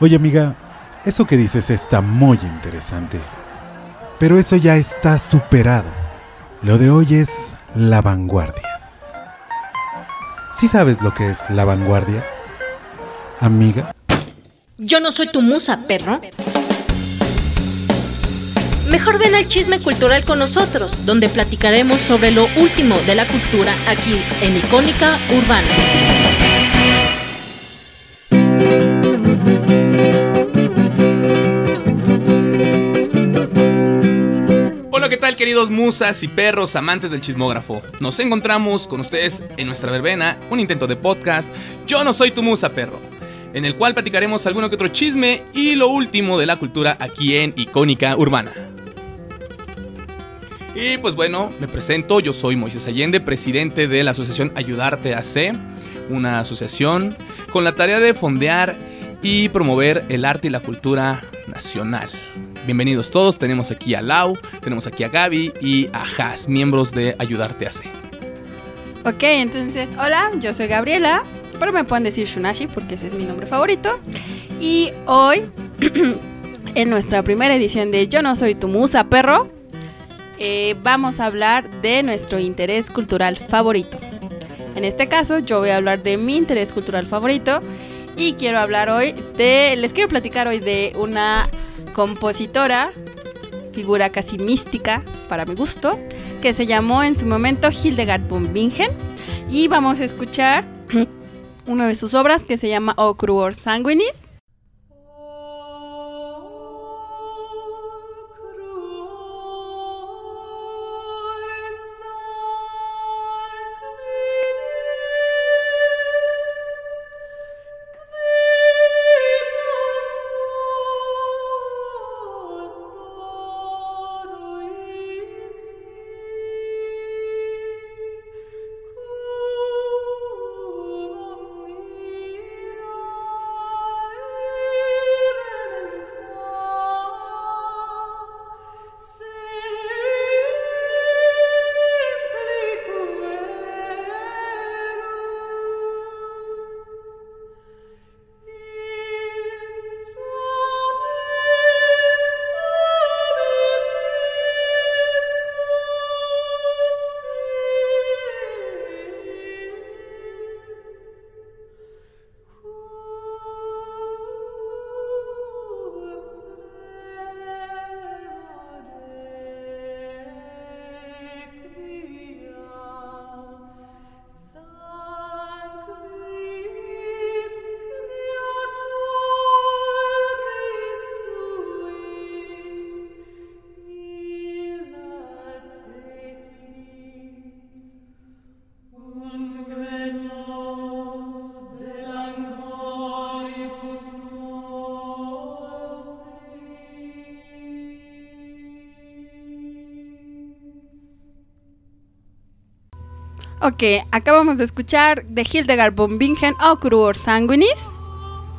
Oye amiga, eso que dices está muy interesante. Pero eso ya está superado. Lo de hoy es la vanguardia. ¿Sí sabes lo que es la vanguardia? Amiga. Yo no soy tu musa, perro. Mejor ven al chisme cultural con nosotros, donde platicaremos sobre lo último de la cultura aquí en Icónica Urbana. Queridos musas y perros amantes del chismógrafo? Nos encontramos con ustedes en nuestra verbena, un intento de podcast, Yo no soy tu musa, perro, en el cual platicaremos alguno que otro chisme y lo último de la cultura aquí en Icónica Urbana. Y pues bueno, me presento, yo soy Moisés Allende, presidente de la asociación Ayudarte AC, una asociación con la tarea de fondear y promover el arte y la cultura nacional. Bienvenidos todos, tenemos aquí a Lau, tenemos aquí a Gaby y a Has, miembros de Ayudarte a C. Ok, entonces, hola, yo soy Gabriela, pero me pueden decir Shunashi porque ese es mi nombre favorito. Y hoy, en nuestra primera edición de Yo no soy tu musa, perro, eh, vamos a hablar de nuestro interés cultural favorito. En este caso, yo voy a hablar de mi interés cultural favorito y quiero hablar hoy de, les quiero platicar hoy de una compositora, figura casi mística para mi gusto, que se llamó en su momento Hildegard von Bingen. Y vamos a escuchar una de sus obras que se llama O Cruor Sanguinis Ok, acabamos de escuchar de Hildegard von Bingen o Sanguinis.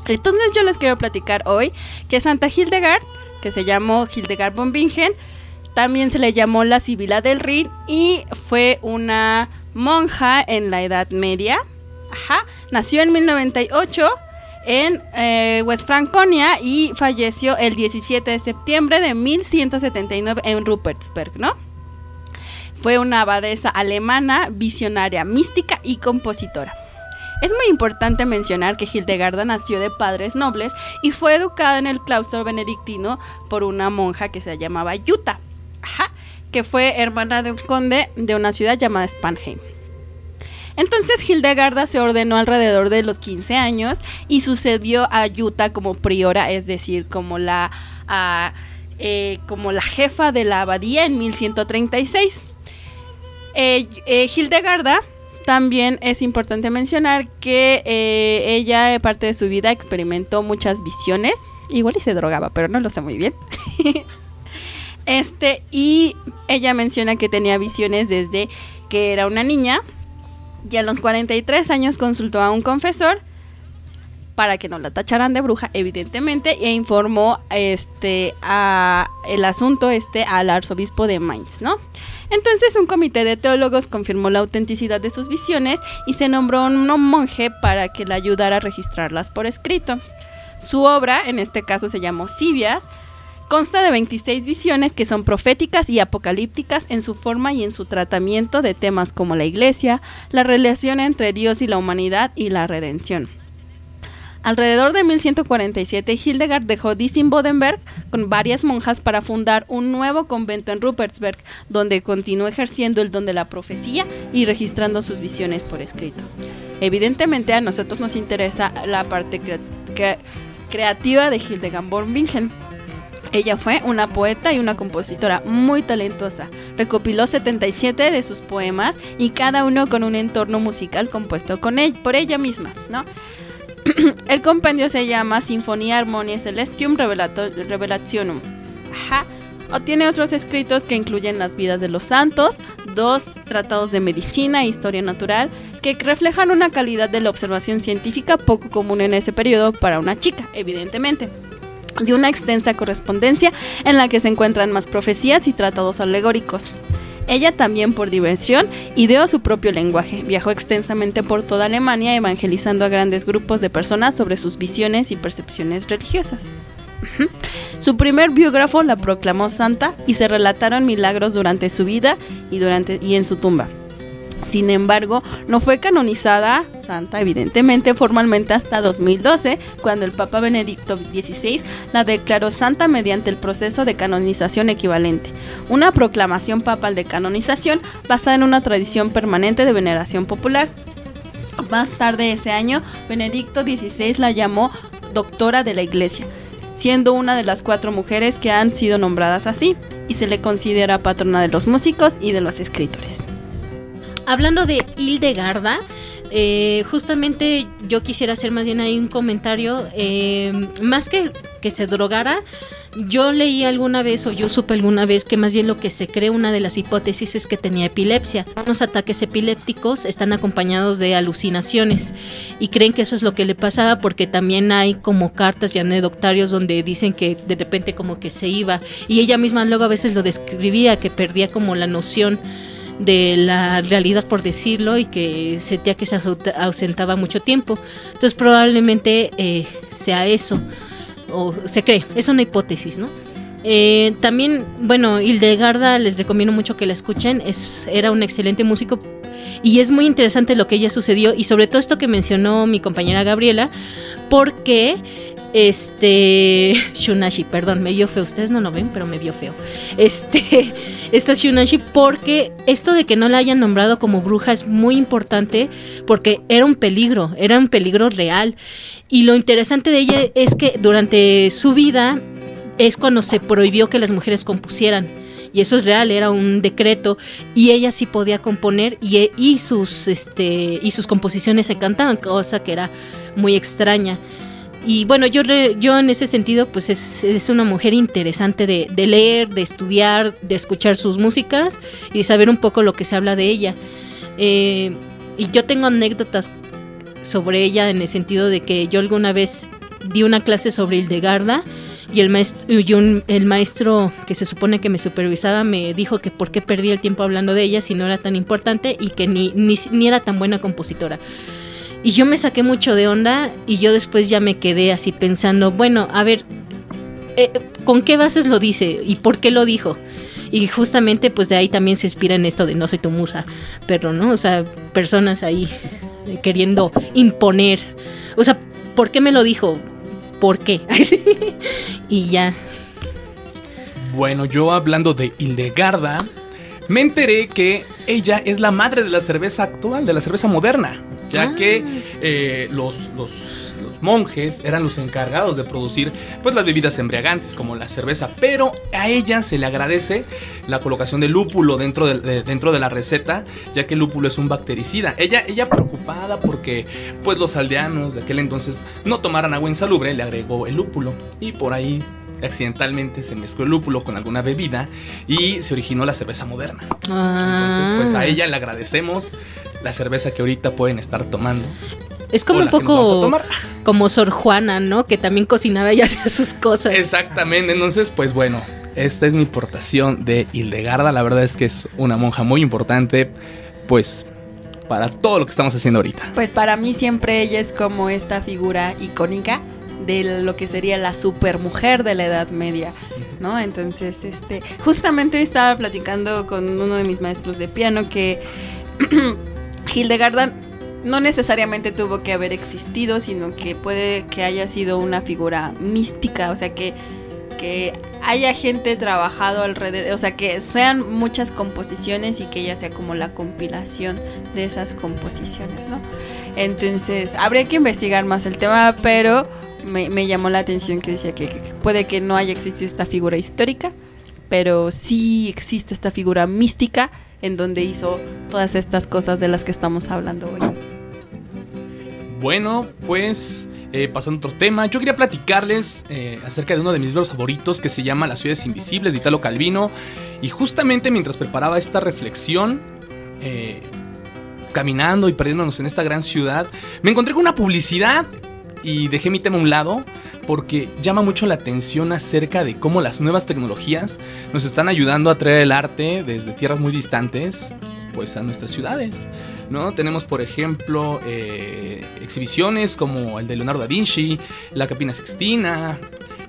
Entonces yo les quiero platicar hoy que Santa Hildegard, que se llamó Hildegard von Bingen, también se le llamó la Sibila del Rin y fue una monja en la Edad Media. Ajá. Nació en 1098 en eh, West Franconia y falleció el 17 de septiembre de 1179 en Rupertsberg, ¿no? Fue una abadesa alemana, visionaria, mística y compositora. Es muy importante mencionar que Hildegarda nació de padres nobles y fue educada en el claustro benedictino por una monja que se llamaba Yuta, que fue hermana de un conde de una ciudad llamada Spanheim. Entonces Hildegarda se ordenó alrededor de los 15 años y sucedió a Yuta como priora, es decir, como la, ah, eh, como la jefa de la abadía en 1136. Eh, eh, Hildegarda también es importante mencionar que eh, ella, parte de su vida, experimentó muchas visiones. Igual y se drogaba, pero no lo sé muy bien. este, y ella menciona que tenía visiones desde que era una niña. Y a los 43 años consultó a un confesor para que no la tacharan de bruja, evidentemente, e informó este a el asunto este al arzobispo de Mainz, ¿no? Entonces un comité de teólogos confirmó la autenticidad de sus visiones y se nombró un monje para que le ayudara a registrarlas por escrito. Su obra, en este caso se llamó Sibias, consta de 26 visiones que son proféticas y apocalípticas en su forma y en su tratamiento de temas como la iglesia, la relación entre Dios y la humanidad y la redención. Alrededor de 1147, Hildegard dejó Dissing-Bodenberg con varias monjas para fundar un nuevo convento en Rupertsberg, donde continuó ejerciendo el don de la profecía y registrando sus visiones por escrito. Evidentemente, a nosotros nos interesa la parte creativa de Hildegard von Bingen. Ella fue una poeta y una compositora muy talentosa. Recopiló 77 de sus poemas y cada uno con un entorno musical compuesto con él, por ella misma, ¿no? el compendio se llama Sinfonía Harmonia Celestium Revelationum. Ajá. O tiene otros escritos que incluyen las vidas de los santos, dos tratados de medicina e historia natural, que reflejan una calidad de la observación científica poco común en ese periodo para una chica, evidentemente y una extensa correspondencia en la que se encuentran más profecías y tratados alegóricos. Ella también por diversión ideó su propio lenguaje. Viajó extensamente por toda Alemania evangelizando a grandes grupos de personas sobre sus visiones y percepciones religiosas. Su primer biógrafo la proclamó santa y se relataron milagros durante su vida y, durante, y en su tumba. Sin embargo, no fue canonizada santa, evidentemente, formalmente hasta 2012, cuando el Papa Benedicto XVI la declaró santa mediante el proceso de canonización equivalente, una proclamación papal de canonización basada en una tradición permanente de veneración popular. Más tarde ese año, Benedicto XVI la llamó doctora de la Iglesia, siendo una de las cuatro mujeres que han sido nombradas así, y se le considera patrona de los músicos y de los escritores hablando de Hildegarda, eh, justamente yo quisiera hacer más bien ahí un comentario, eh, más que que se drogara, yo leí alguna vez o yo supe alguna vez que más bien lo que se cree una de las hipótesis es que tenía epilepsia. Los ataques epilépticos están acompañados de alucinaciones y creen que eso es lo que le pasaba porque también hay como cartas y anecdotarios donde dicen que de repente como que se iba y ella misma luego a veces lo describía que perdía como la noción de la realidad, por decirlo, y que sentía que se ausentaba mucho tiempo. Entonces probablemente eh, sea eso, o se cree, es una hipótesis, ¿no? Eh, también, bueno, Hildegarda les recomiendo mucho que la escuchen, es, era un excelente músico y es muy interesante lo que ella sucedió y sobre todo esto que mencionó mi compañera Gabriela, porque este Shunashi, perdón, me vio feo, ustedes no lo ven, pero me vio feo. Este esta Shunashi porque esto de que no la hayan nombrado como bruja es muy importante porque era un peligro, era un peligro real. Y lo interesante de ella es que durante su vida es cuando se prohibió que las mujeres compusieran. Y eso es real, era un decreto y ella sí podía componer y, y sus este y sus composiciones se cantaban, cosa que era muy extraña. Y bueno, yo, yo en ese sentido, pues es, una mujer interesante de, leer, de estudiar, de escuchar sus músicas y de saber un poco lo que se habla de ella. Eh, y yo tengo anécdotas sobre ella en el sentido de que yo alguna vez di una clase sobre Hildegarda y el maestro, el maestro que se supone que me supervisaba me dijo que por qué perdí el tiempo hablando de ella si no era tan importante y que ni, ni era tan buena compositora. Y yo me saqué mucho de onda y yo después ya me quedé así pensando, bueno, a ver, eh, ¿con qué bases lo dice y por qué lo dijo? Y justamente pues de ahí también se inspira en esto de no soy tu musa, pero no, o sea, personas ahí queriendo imponer. O sea, ¿por qué me lo dijo? ¿Por qué? y ya. Bueno, yo hablando de Hildegarda, me enteré que ella es la madre de la cerveza actual, de la cerveza moderna, ya ah. que eh, los, los, monjes eran los encargados de producir pues, las bebidas embriagantes como la cerveza, pero a ella se le agradece la colocación de lúpulo dentro de, dentro de la receta, ya que el lúpulo es un bactericida. Ella, ella preocupada porque pues, los aldeanos de aquel entonces no tomaran agua insalubre, le agregó el lúpulo y por ahí accidentalmente se mezcló el lúpulo con alguna bebida y se originó la cerveza moderna. Entonces, pues a ah. ella le agradecemos la cerveza que ahorita pueden estar tomando. Es como un poco como Sor Juana, ¿no? Que también cocinaba y hacía sus cosas. Exactamente, entonces pues bueno, esta es mi portación de Hildegarda, la verdad es que es una monja muy importante, pues para todo lo que estamos haciendo ahorita. Pues para mí siempre ella es como esta figura icónica de lo que sería la supermujer de la Edad Media, ¿no? Entonces, este, justamente hoy estaba platicando con uno de mis maestros de piano que Hildegarda no necesariamente tuvo que haber existido, sino que puede que haya sido una figura mística, o sea que que haya gente trabajado alrededor, o sea, que sean muchas composiciones y que ella sea como la compilación de esas composiciones, ¿no? Entonces, habría que investigar más el tema, pero me, llamó la atención que decía que, puede que no haya existido esta figura histórica, pero sí existe esta figura mística en donde hizo todas estas cosas de las que estamos hablando hoy. Bueno, pues eh, pasando a otro tema, yo quería platicarles eh, acerca de uno de mis libros favoritos que se llama Las ciudades invisibles de Italo Calvino. Y justamente mientras preparaba esta reflexión, eh, caminando y perdiéndonos en esta gran ciudad, me encontré con una publicidad y dejé mi tema a un lado porque llama mucho la atención acerca de cómo las nuevas tecnologías nos están ayudando a traer el arte desde tierras muy distantes pues a nuestras ciudades. ¿no? Tenemos, por ejemplo, eh, exhibiciones como el de Leonardo da Vinci, la Capina Sixtina,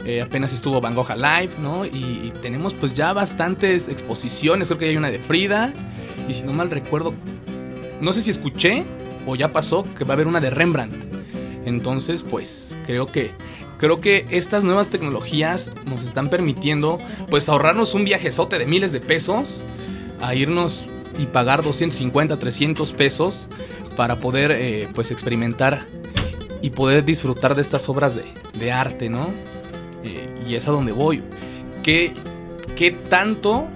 eh, apenas estuvo Van Gogh Live, ¿no? Y, tenemos pues ya bastantes exposiciones, creo que hay una de Frida, y si no mal recuerdo, no sé si escuché o ya pasó que va a haber una de Rembrandt. Entonces, pues creo que creo que estas nuevas tecnologías nos están permitiendo pues ahorrarnos un viajezote de miles de pesos a irnos y pagar 250, 300 pesos para poder eh, pues experimentar y poder disfrutar de estas obras de, arte, ¿no? Eh, y es a donde voy. ¿Qué, ¿Qué tanto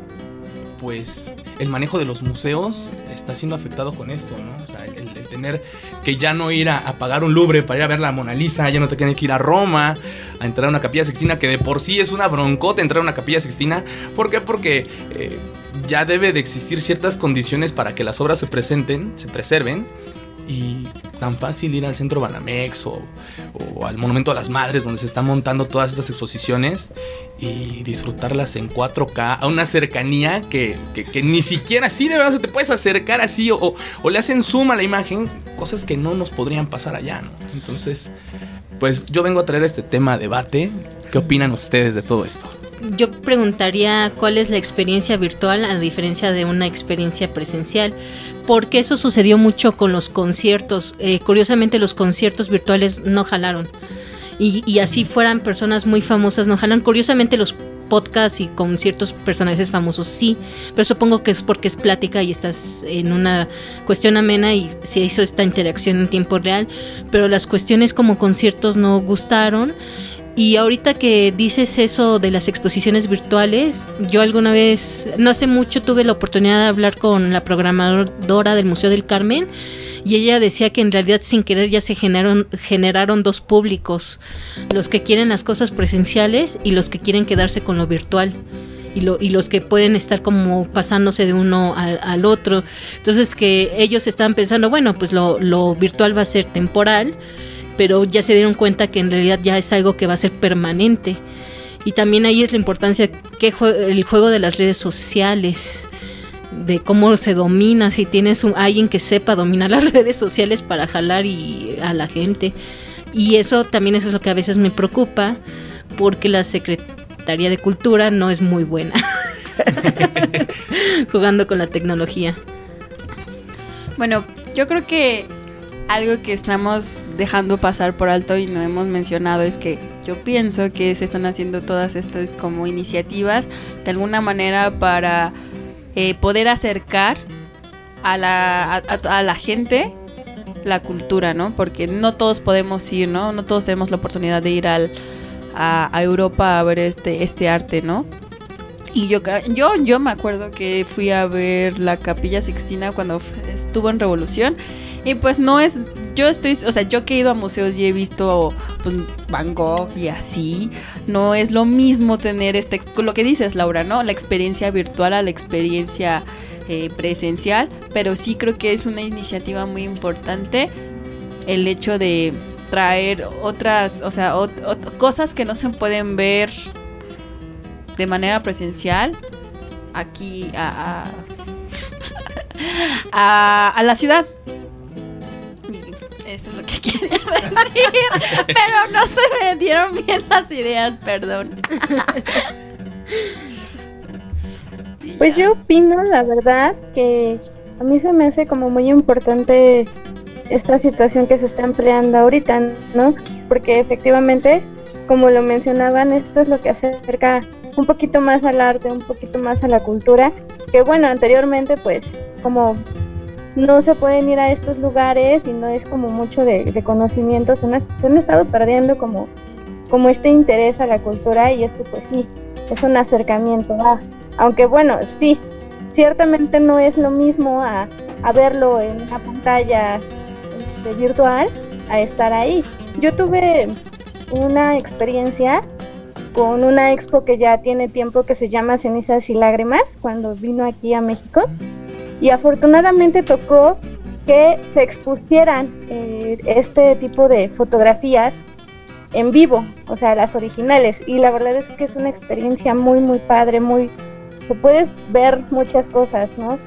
pues el manejo de los museos está siendo afectado con esto, ¿no? O sea, el, tener que ya no ir a, pagar un Louvre para ir a ver la Mona Lisa, ya no te tiene que ir a Roma, a entrar a una capilla sixtina, que de por sí es una broncota entrar a una capilla sixtina. ¿Por qué? Porque eh, ya debe de existir ciertas condiciones para que las obras se presenten, se preserven. Y tan fácil ir al centro Banamex o, al Monumento a las Madres, donde se están montando todas estas exposiciones y disfrutarlas en 4K a una cercanía que, ni siquiera así de verdad te puedes acercar así o, o, le hacen zoom a la imagen, cosas que no nos podrían pasar allá, ¿no? Entonces, pues yo vengo a traer este tema a debate. ¿Qué opinan ustedes de todo esto? Yo preguntaría cuál es la experiencia virtual a diferencia de una experiencia presencial, porque eso sucedió mucho con los conciertos. Eh, curiosamente los conciertos virtuales no jalaron. Y, así fueran personas muy famosas, no jalan. Curiosamente los podcasts y con ciertos personajes famosos sí, pero supongo que es porque es plática y estás en una cuestión amena y se hizo esta interacción en tiempo real, pero las cuestiones como conciertos no gustaron y ahorita que dices eso de las exposiciones virtuales, yo alguna vez, no hace mucho, tuve la oportunidad de hablar con la programadora del Museo del Carmen y ella decía que en realidad sin querer ya se generaron, generaron dos públicos, los que quieren las cosas presenciales y los que quieren quedarse con lo virtual. Y, lo, y, los que pueden estar como pasándose de uno al, otro. Entonces que ellos estaban pensando, bueno, pues lo, lo virtual va a ser temporal pero ya se dieron cuenta que en realidad ya es algo que va a ser permanente. Y también ahí es la importancia que el juego de las redes sociales, de cómo se domina, si tienes un, alguien que sepa dominar las redes sociales para jalar y, a la gente. Y eso también eso es lo que a veces me preocupa, porque la Secretaría de Cultura no es muy buena jugando con la tecnología. Bueno, yo creo que algo que estamos dejando pasar por alto y no hemos mencionado es que yo pienso que se están haciendo todas estas como iniciativas de alguna manera para eh, poder acercar a la, a, la gente la cultura, ¿no? Porque no todos podemos ir, ¿no? No todos tenemos la oportunidad de ir al, a, a Europa a ver este, este arte, ¿no? Y yo, yo, yo me acuerdo que fui a ver la Capilla Sixtina cuando estuvo en Revolución y pues no es, yo estoy, o sea, yo que he ido a museos y he visto pues, Van Gogh y así, no es lo mismo tener este, lo que dices Laura, ¿no? La experiencia virtual a la experiencia eh, presencial, pero sí creo que es una iniciativa muy importante el hecho de traer otras, o sea, cosas que no se pueden ver de manera presencial aquí a, a, a la ciudad Eso es lo que quería decir. Pero no se me dieron bien las ideas, perdón. Pues yo opino, la verdad, que a mí se me hace como muy importante esta situación que se está empleando ahorita, ¿no? Porque efectivamente, como lo mencionaban, esto es lo que acerca un poquito más al arte, un poquito más a la cultura, que bueno, anteriormente pues como no se pueden ir a estos lugares y no es como mucho de, conocimiento, se han, estado perdiendo como, como este interés a la cultura y esto pues sí, es un acercamiento aunque bueno, sí, ciertamente no es lo mismo a, a verlo en una pantalla este, virtual a estar ahí. Yo tuve una experiencia con una expo que ya tiene tiempo que se llama Cenizas y Lágrimas, cuando vino aquí a México. Y afortunadamente tocó que se expusieran eh, este tipo de fotografías en vivo, o sea, las originales. Y la verdad es que es una experiencia muy, muy padre, muy... Se puedes ver muchas cosas, ¿no?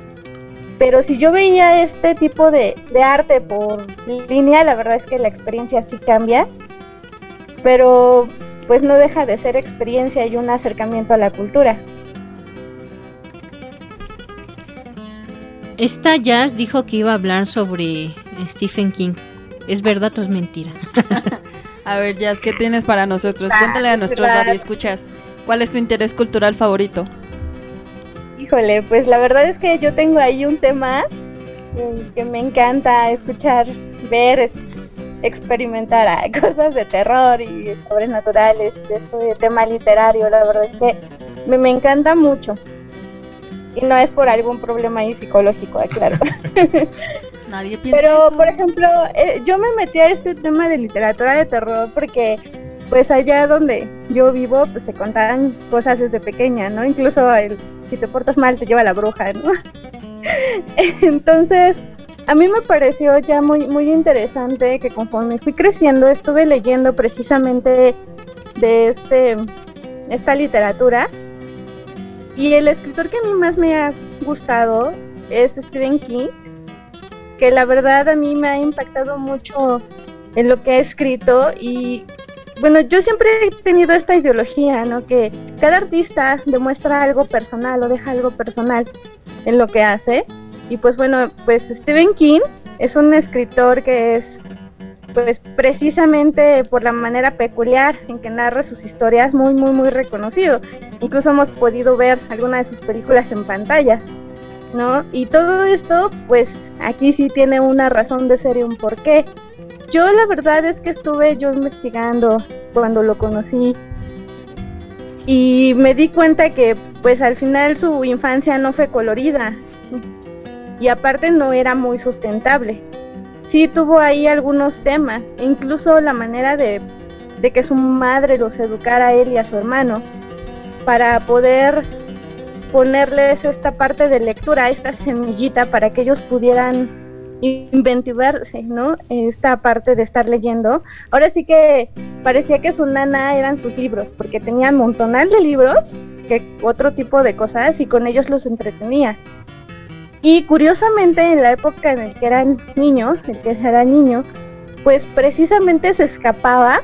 Pero si yo veía este tipo de, de arte por línea, la verdad es que la experiencia sí cambia. Pero pues no deja de ser experiencia y un acercamiento a la cultura. Esta Jazz dijo que iba a hablar sobre Stephen King. ¿Es verdad o es mentira? a ver, Jazz, ¿qué tienes para nosotros? Ah, Cuéntale a nuestros radioescuchas. ¿Cuál es tu interés cultural favorito? Híjole, pues la verdad es que yo tengo ahí un tema que me encanta escuchar, ver, experimentar cosas de terror y sobrenaturales, de tema literario, la verdad es que me, me encanta mucho. Y no es por algún problema ahí psicológico, claro. Nadie piensa Pero, por ejemplo, eh, yo me metí a este tema de literatura de terror porque, pues allá donde yo vivo, pues se contaban cosas desde pequeña, ¿no? Incluso el, si te portas mal te lleva la bruja, ¿no? Entonces, a mí me pareció ya muy, muy interesante que conforme fui creciendo estuve leyendo precisamente de este, esta literatura y el escritor que a mí más me ha gustado es Stephen King, que la verdad a mí me ha impactado mucho en lo que ha escrito y bueno, yo siempre he tenido esta ideología, ¿no? Que cada artista demuestra algo personal o deja algo personal en lo que hace y pues bueno, pues Stephen King es un escritor que es pues precisamente por la manera peculiar en que narra sus historias muy muy muy reconocido. Incluso hemos podido ver algunas de sus películas en pantalla, ¿no? Y todo esto pues aquí sí tiene una razón de ser y un porqué. Yo la verdad es que estuve yo investigando cuando lo conocí y me di cuenta que pues al final su infancia no fue colorida, y aparte no era muy sustentable. Sí tuvo ahí algunos temas, incluso la manera de, que su madre los educara a él y a su hermano para poder ponerles esta parte de lectura, esta semillita para que ellos pudieran inventivarse, ¿no? Esta parte de estar leyendo. Ahora sí que parecía que su nana eran sus libros, porque tenía un montonal de libros, que otro tipo de cosas, y con ellos los entretenía. Y curiosamente en la época en la que eran niños, el que era niño, pues precisamente se escapaba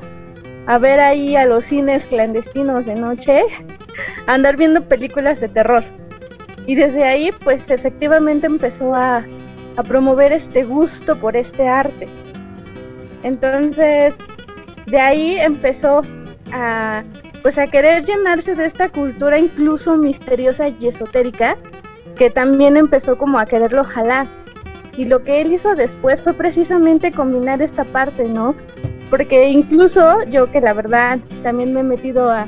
a ver ahí a los cines clandestinos de noche, andar viendo películas de terror. Y desde ahí pues efectivamente empezó a, a promover este gusto por este arte. Entonces, de ahí empezó a pues a querer llenarse de esta cultura incluso misteriosa y esotérica que también empezó como a quererlo jalar. Y lo que él hizo después fue precisamente combinar esta parte, ¿no? Porque incluso yo que la verdad también me he metido a,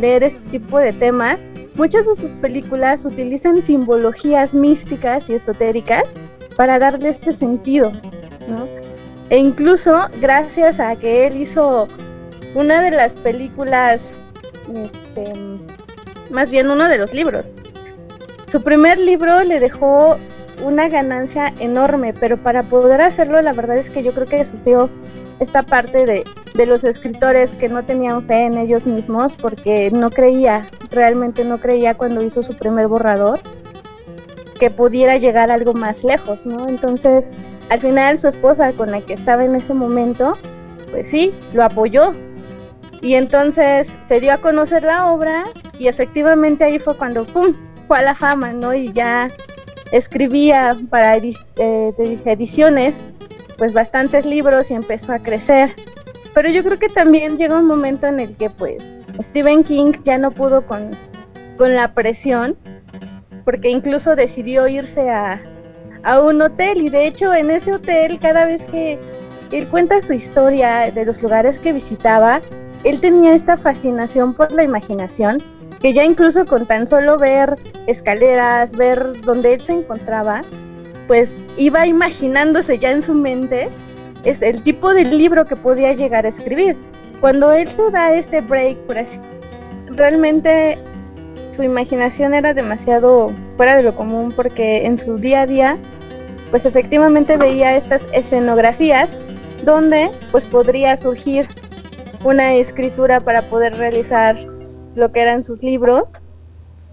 leer este tipo de temas, muchas de sus películas utilizan simbologías místicas y esotéricas para darle este sentido, ¿no? E incluso gracias a que él hizo una de las películas, este, más bien uno de los libros, su primer libro le dejó una ganancia enorme, pero para poder hacerlo la verdad es que yo creo que sufrió esta parte de, de los escritores que no tenían fe en ellos mismos porque no creía, realmente no creía cuando hizo su primer borrador que pudiera llegar algo más lejos, ¿no? Entonces, al final su esposa con la que estaba en ese momento, pues sí, lo apoyó. Y entonces se dio a conocer la obra y efectivamente ahí fue cuando, ¡pum!, fue a la fama, ¿no? Y ya escribía para eh, ediciones, pues bastantes libros y empezó a crecer. Pero yo creo que también llega un momento en el que pues Stephen King ya no pudo con, con la presión, porque incluso decidió irse a, a un hotel y de hecho en ese hotel cada vez que él cuenta su historia de los lugares que visitaba, él tenía esta fascinación por la imaginación que ya incluso con tan solo ver escaleras, ver dónde él se encontraba, pues iba imaginándose ya en su mente es el tipo de libro que podía llegar a escribir. Cuando él se da este break, por así, realmente su imaginación era demasiado fuera de lo común porque en su día a día, pues efectivamente veía estas escenografías donde pues podría surgir una escritura para poder realizar lo que eran sus libros.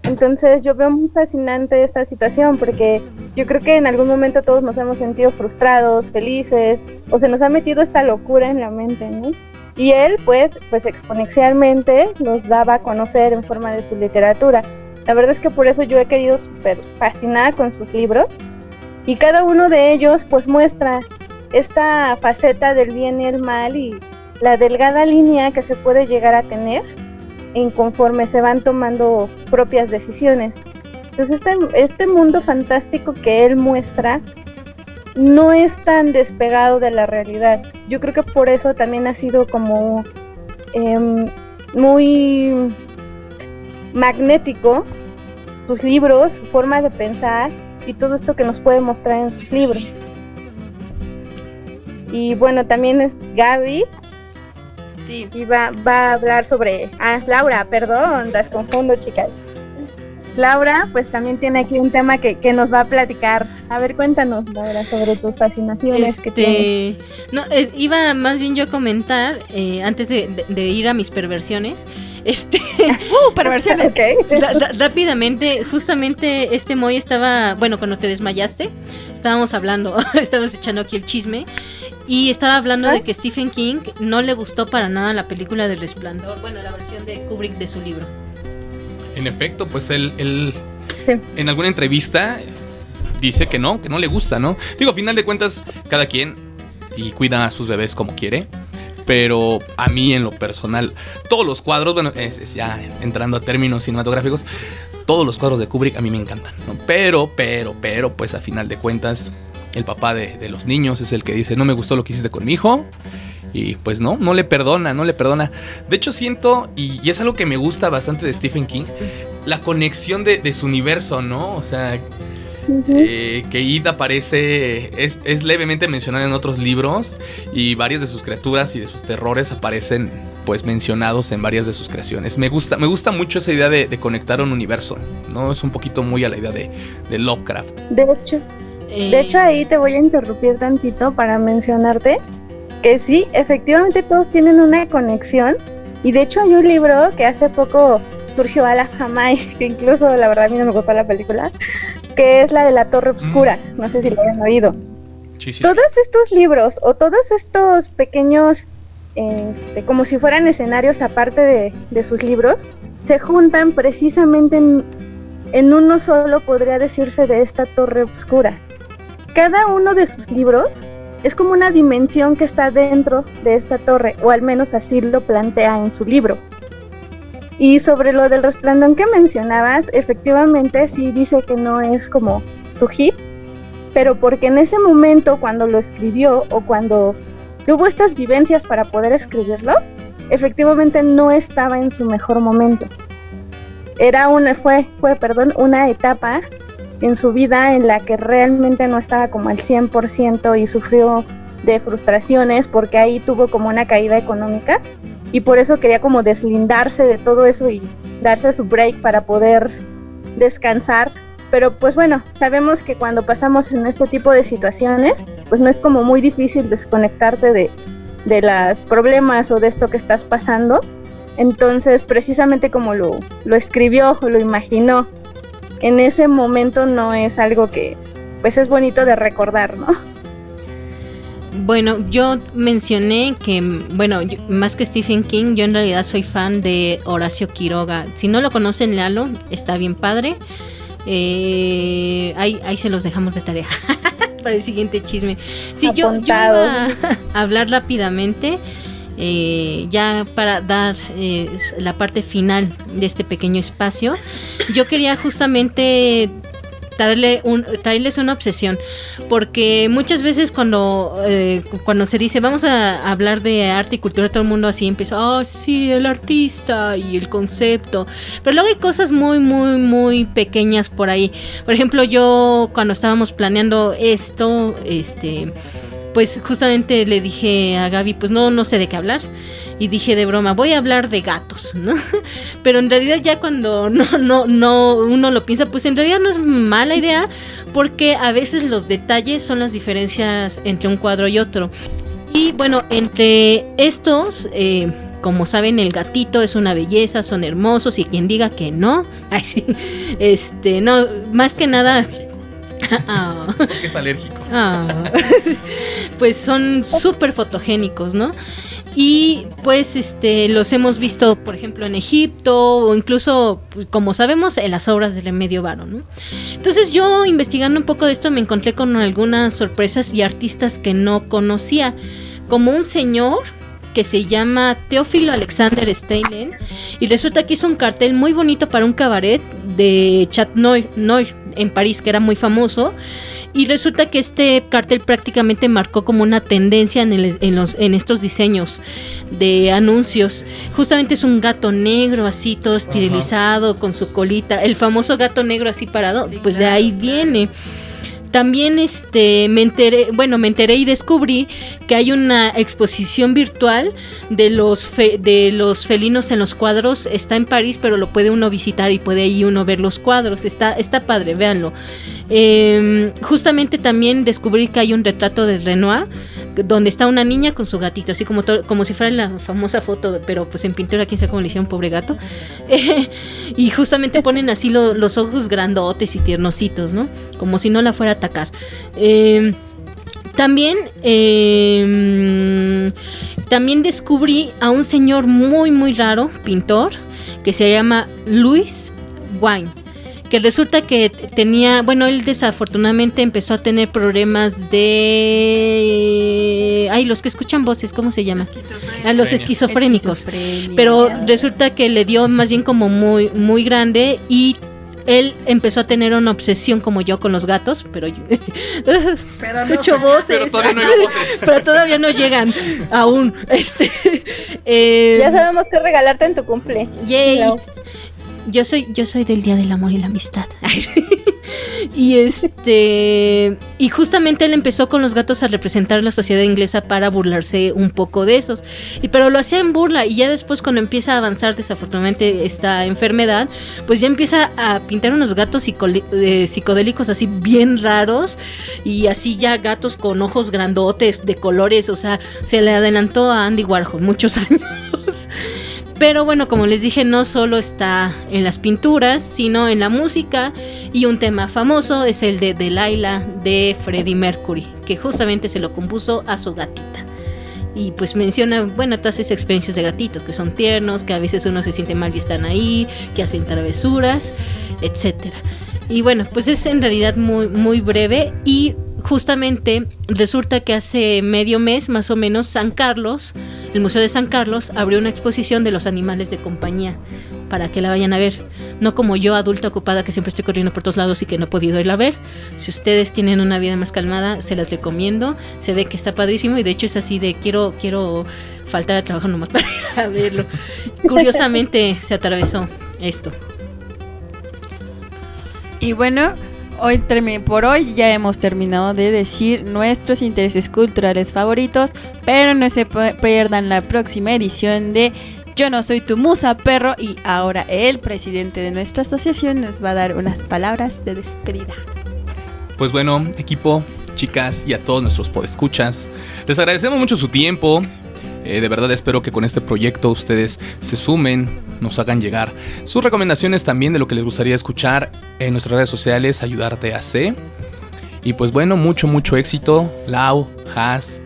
Entonces yo veo muy fascinante esta situación porque yo creo que en algún momento todos nos hemos sentido frustrados, felices o se nos ha metido esta locura en la mente, ¿no? Y él pues, pues exponencialmente nos daba a conocer en forma de su literatura. La verdad es que por eso yo he querido súper fascinada con sus libros y cada uno de ellos pues muestra esta faceta del bien y el mal y la delgada línea que se puede llegar a tener en conforme se van tomando propias decisiones. Entonces este, este mundo fantástico que él muestra no es tan despegado de la realidad. Yo creo que por eso también ha sido como em, muy magnético sus libros, su forma de pensar y todo esto que nos puede mostrar en sus libros. Y bueno, también es Gaby, y va, a hablar sobre. Ah, Laura, perdón, las confundo, chicas. Laura, pues también tiene aquí un tema que, nos va a platicar. A ver, cuéntanos, Laura, sobre tus fascinaciones que este, tienes. No, eh, iba más bien yo a comentar, eh, antes de, ir a mis perversiones, este... ¡Uh, perversiones! rápidamente, justamente este Moy estaba, bueno, cuando te desmayaste, estábamos hablando, estábamos echando aquí el chisme, y estaba hablando de que Stephen King no le gustó para nada la película del resplandor, bueno, la versión de Kubrick de su libro. En efecto, pues él, él en alguna entrevista dice que no, que no le gusta, ¿no? Digo, a final de cuentas, cada quien y cuida a sus bebés como quiere. Pero a mí en lo personal, todos los cuadros, bueno, es, ya entrando a términos cinematográficos, todos los cuadros de Kubrick a mí me encantan, ¿no? Pero, pero, pero, pues a final de cuentas, el papá de, los niños es el que dice, no me gustó lo que hiciste con mi hijo. Y pues no, no le perdona, no le perdona. De hecho siento, y, es algo que me gusta bastante de Stephen King, la conexión de, su universo, ¿no? O sea, eh, que Id aparece, es, es, levemente mencionada en otros libros y varias de sus criaturas y de sus terrores aparecen pues mencionados en varias de sus creaciones. Me gusta, me gusta mucho esa idea de, conectar un universo, ¿no? Es un poquito muy a la idea de, de Lovecraft. De hecho, de hecho, ahí te voy a interrumpir tantito para mencionarte que sí, efectivamente todos tienen una conexión. Y de hecho hay un libro que hace poco surgió a la fama y que incluso la verdad a mí no me gustó la película, que es la de la Torre Oscura. Mm. No sé si lo hayan oído. Todos estos libros o todos estos pequeños, este, como si fueran escenarios aparte de, sus libros, se juntan precisamente en, uno solo, podría decirse, de esta Torre Oscura cada uno de sus libros es como una dimensión que está dentro de esta torre, o al menos así lo plantea en su libro. Y sobre lo del resplandor que mencionabas, efectivamente sí dice que no es como su hit, pero porque en ese momento cuando lo escribió o cuando tuvo estas vivencias para poder escribirlo, efectivamente no estaba en su mejor momento. Era una fue fue, perdón, una etapa en su vida en la que realmente no estaba como al 100% y sufrió de frustraciones porque ahí tuvo como una caída económica y por eso quería como deslindarse de todo eso y darse su break para poder descansar. Pero pues bueno, sabemos que cuando pasamos en este tipo de situaciones, pues no es como muy difícil desconectarte de, de los problemas o de esto que estás pasando. Entonces, precisamente como lo, lo escribió o lo imaginó en ese momento no es algo que pues es bonito de recordar, ¿no? Bueno, yo mencioné que, bueno, más que Stephen King, yo en realidad soy fan de Horacio Quiroga. Si no lo conocen, léalo, está bien padre. Eh, ahí, ahí se los dejamos de tarea para el siguiente chisme. Sí, yo, yo iba a hablar rápidamente. Eh, ya para dar eh, la parte final de este pequeño espacio, yo quería justamente traerle un, traerles una obsesión, porque muchas veces cuando, eh, cuando se dice vamos a hablar de arte y cultura, todo el mundo así empieza, ah, sí, el artista y el concepto, pero luego hay cosas muy, muy, muy pequeñas por ahí. Por ejemplo, yo cuando estábamos planeando esto, este pues justamente le dije a Gaby, pues no, no sé de qué hablar y dije de broma, voy a hablar de gatos, ¿no? Pero en realidad ya cuando no, no, no, uno lo piensa, pues en realidad no es mala idea, porque a veces los detalles son las diferencias entre un cuadro y otro. Y bueno, entre estos, eh, como saben, el gatito es una belleza, son hermosos y quien diga que no, ay, sí, este, no, más que nada... Ah. porque es alérgico. Ah. pues son súper fotogénicos, ¿no? Y pues este los hemos visto, por ejemplo, en Egipto o incluso, pues, como sabemos, en las obras del medio varo, ¿no? Entonces yo investigando un poco de esto me encontré con algunas sorpresas y artistas que no conocía, como un señor que se llama Teófilo Alexander Steinen y resulta que hizo un cartel muy bonito para un cabaret de Chat Noir en París que era muy famoso y resulta que este cartel prácticamente marcó como una tendencia en, los, en estos diseños de anuncios. Justamente es un gato negro así, todo esterilizado, con su colita. El famoso gato negro así parado, pues de ahí viene. También este me enteré, bueno, me enteré y descubrí que hay una exposición virtual de los de los felinos en los cuadros. Está en París, pero lo puede uno visitar y puede ahí uno ver los cuadros. Está está padre, véanlo. Em, justamente también descubrí que hay un retrato de Renoir donde está una niña con su gatito, así como, como si fuera la famosa foto, pero pues en pintura, quién sabe cómo le hicieron, pobre gato. y justamente ponen así los ojos grandotes y tiernositos, ¿no? Como si no la fuera a atacar. Em, también, em, también descubrí a un señor muy, muy raro, pintor, que se llama Luis Wine que resulta que tenía, bueno, él desafortunadamente empezó a tener problemas de, ay, los que escuchan voces, ¿cómo se llama? A los esquizofrénicos. Pero resulta que le dio más bien como muy, muy grande y él empezó a tener una obsesión como yo con los gatos, pero yo escucho voces. Pero todavía, no voces. pero todavía no llegan aún. Este, eh, ya sabemos qué regalarte en tu cumple. Yay. Yo soy, yo soy del Día del Amor y la Amistad. y este. Y justamente él empezó con los gatos a representar la sociedad inglesa para burlarse un poco de esos. Y pero lo hacía en burla. Y ya después, cuando empieza a avanzar desafortunadamente esta enfermedad, pues ya empieza a pintar unos gatos eh, psicodélicos así bien raros. Y así ya gatos con ojos grandotes, de colores. O sea, se le adelantó a Andy Warhol muchos años. Pero bueno, como les dije, no solo está en las pinturas, sino en la música. Y un tema famoso es el de Delilah de Freddie Mercury, que justamente se lo compuso a su gatita. Y pues menciona, bueno, todas esas experiencias de gatitos, que son tiernos, que a veces uno se siente mal y están ahí, que hacen travesuras, etc. Y bueno, pues es en realidad muy, muy breve y justamente resulta que hace medio mes más o menos San Carlos, el Museo de San Carlos abrió una exposición de los animales de compañía para que la vayan a ver. No como yo, adulta ocupada, que siempre estoy corriendo por todos lados y que no he podido irla a ver. Si ustedes tienen una vida más calmada, se las recomiendo. Se ve que está padrísimo y de hecho es así de quiero, quiero faltar a trabajo nomás para ir a verlo. Curiosamente se atravesó esto. Y bueno, hoy por hoy ya hemos terminado de decir nuestros intereses culturales favoritos, pero no se pierdan la próxima edición de Yo no soy tu musa, perro, y ahora el presidente de nuestra asociación nos va a dar unas palabras de despedida. Pues bueno, equipo, chicas y a todos nuestros podescuchas, les agradecemos mucho su tiempo, eh, de verdad espero que con este proyecto ustedes se sumen, nos hagan llegar sus recomendaciones también de lo que les gustaría escuchar en nuestras redes sociales, Ayudarte a C. Y pues bueno, mucho, mucho éxito. Lau, Has,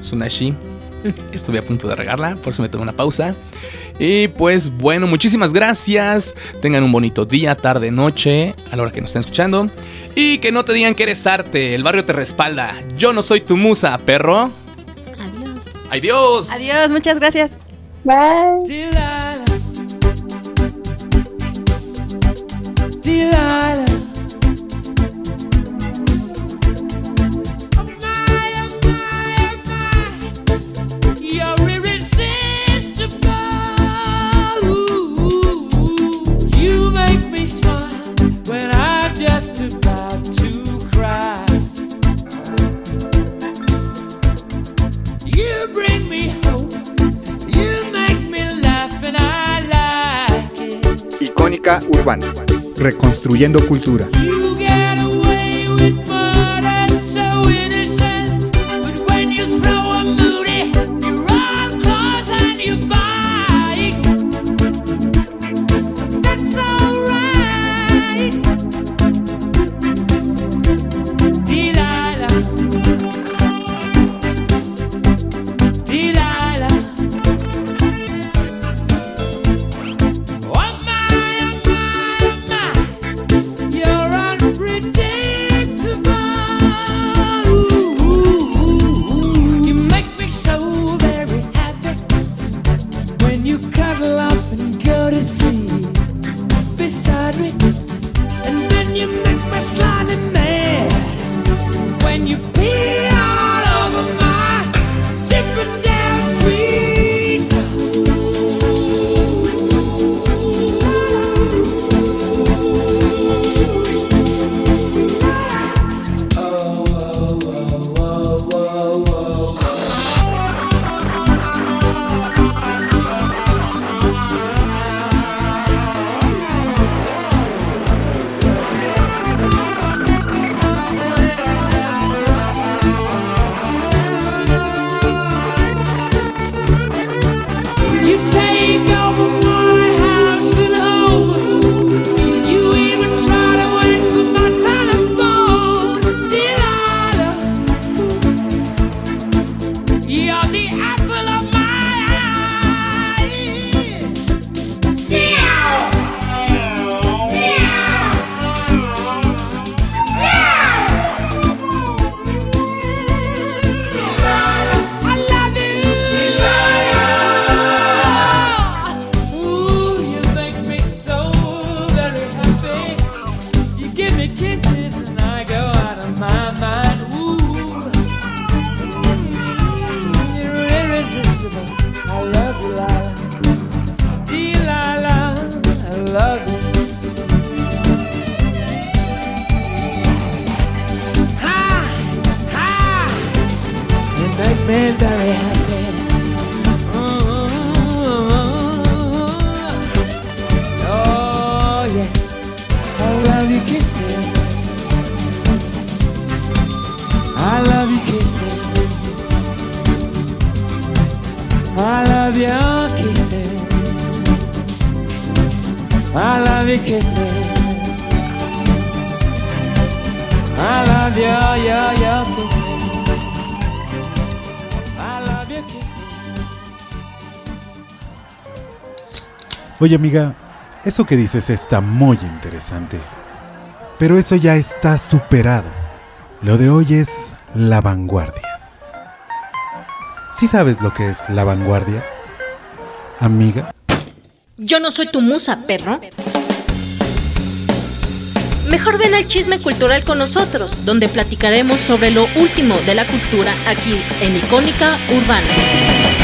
Sunashi. Estuve a punto de regarla, por eso me tomé una pausa. Y pues bueno, muchísimas gracias. Tengan un bonito día, tarde, noche, a la hora que nos estén escuchando. Y que no te digan que eres arte, el barrio te respalda. Yo no soy tu musa, perro. Adiós. Adiós. Muchas gracias. Bye. Delilah. Delilah. Urbana. Reconstruyendo cultura. I love you kissing. I love your your your kisses. I love your kisses. Oye amiga, eso que dices está muy interesante. Pero eso ya está superado. Lo de hoy es la vanguardia. ¿Sí sabes lo que es la vanguardia? Amiga. Yo no soy tu musa, perro. Mejor ven al chisme cultural con nosotros, donde platicaremos sobre lo último de la cultura aquí en Icónica Urbana.